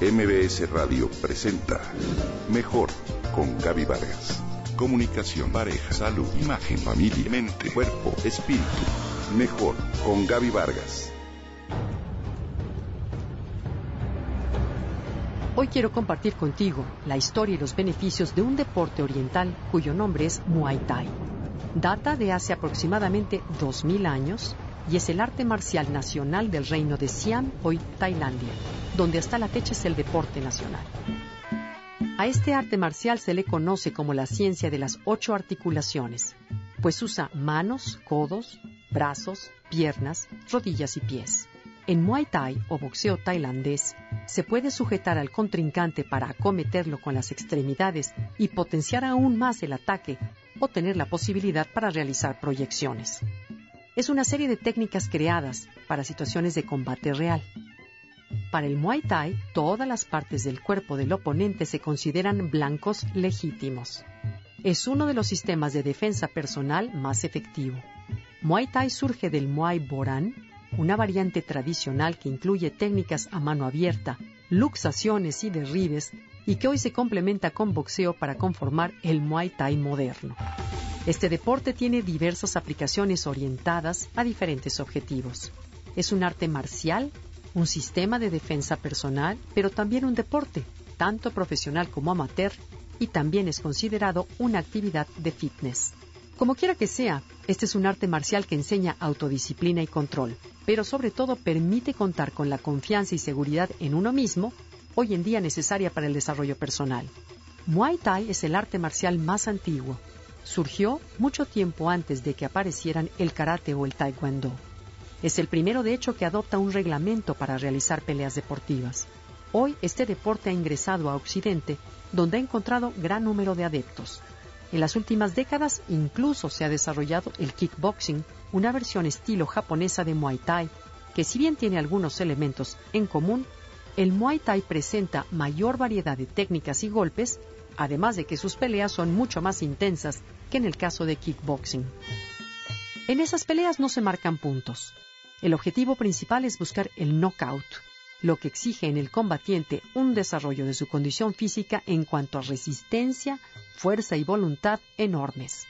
MBS Radio presenta Mejor con Gaby Vargas. Comunicación, pareja, salud, imagen, familia, mente, cuerpo, espíritu. Mejor con Gaby Vargas. Hoy quiero compartir contigo la historia y los beneficios de un deporte oriental cuyo nombre es Muay Thai. Data de hace aproximadamente 2000 años y es el arte marcial nacional del reino de Siam, hoy Tailandia, donde hasta la fecha es el deporte nacional. A este arte marcial se le conoce como la ciencia de las ocho articulaciones, pues usa manos, codos, brazos, piernas, rodillas y pies. En Muay Thai o boxeo tailandés, se puede sujetar al contrincante para acometerlo con las extremidades y potenciar aún más el ataque o tener la posibilidad para realizar proyecciones es una serie de técnicas creadas para situaciones de combate real. Para el Muay Thai, todas las partes del cuerpo del oponente se consideran blancos legítimos. Es uno de los sistemas de defensa personal más efectivo. Muay Thai surge del Muay Boran, una variante tradicional que incluye técnicas a mano abierta, luxaciones y derribes, y que hoy se complementa con boxeo para conformar el Muay Thai moderno. Este deporte tiene diversas aplicaciones orientadas a diferentes objetivos. Es un arte marcial, un sistema de defensa personal, pero también un deporte, tanto profesional como amateur, y también es considerado una actividad de fitness. Como quiera que sea, este es un arte marcial que enseña autodisciplina y control, pero sobre todo permite contar con la confianza y seguridad en uno mismo, hoy en día necesaria para el desarrollo personal. Muay Thai es el arte marcial más antiguo, surgió mucho tiempo antes de que aparecieran el karate o el taekwondo. Es el primero de hecho que adopta un reglamento para realizar peleas deportivas. Hoy este deporte ha ingresado a Occidente, donde ha encontrado gran número de adeptos. En las últimas décadas incluso se ha desarrollado el kickboxing, una versión estilo japonesa de Muay Thai, que si bien tiene algunos elementos en común, el Muay Thai presenta mayor variedad de técnicas y golpes además de que sus peleas son mucho más intensas que en el caso de kickboxing. En esas peleas no se marcan puntos. El objetivo principal es buscar el knockout, lo que exige en el combatiente un desarrollo de su condición física en cuanto a resistencia, fuerza y voluntad enormes.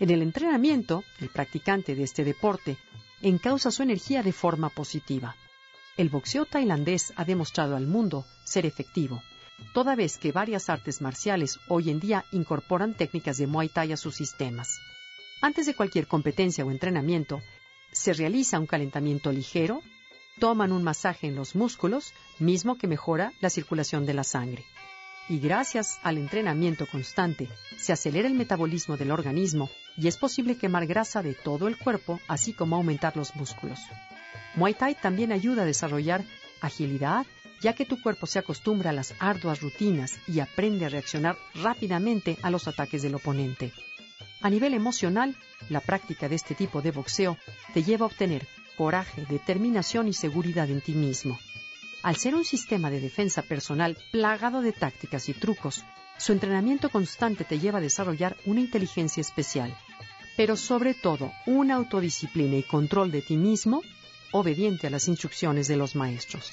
En el entrenamiento, el practicante de este deporte encausa su energía de forma positiva. El boxeo tailandés ha demostrado al mundo ser efectivo toda vez que varias artes marciales hoy en día incorporan técnicas de Muay Thai a sus sistemas. Antes de cualquier competencia o entrenamiento, se realiza un calentamiento ligero, toman un masaje en los músculos, mismo que mejora la circulación de la sangre. Y gracias al entrenamiento constante, se acelera el metabolismo del organismo y es posible quemar grasa de todo el cuerpo, así como aumentar los músculos. Muay Thai también ayuda a desarrollar agilidad, ya que tu cuerpo se acostumbra a las arduas rutinas y aprende a reaccionar rápidamente a los ataques del oponente. A nivel emocional, la práctica de este tipo de boxeo te lleva a obtener coraje, determinación y seguridad en ti mismo. Al ser un sistema de defensa personal plagado de tácticas y trucos, su entrenamiento constante te lleva a desarrollar una inteligencia especial, pero sobre todo una autodisciplina y control de ti mismo obediente a las instrucciones de los maestros.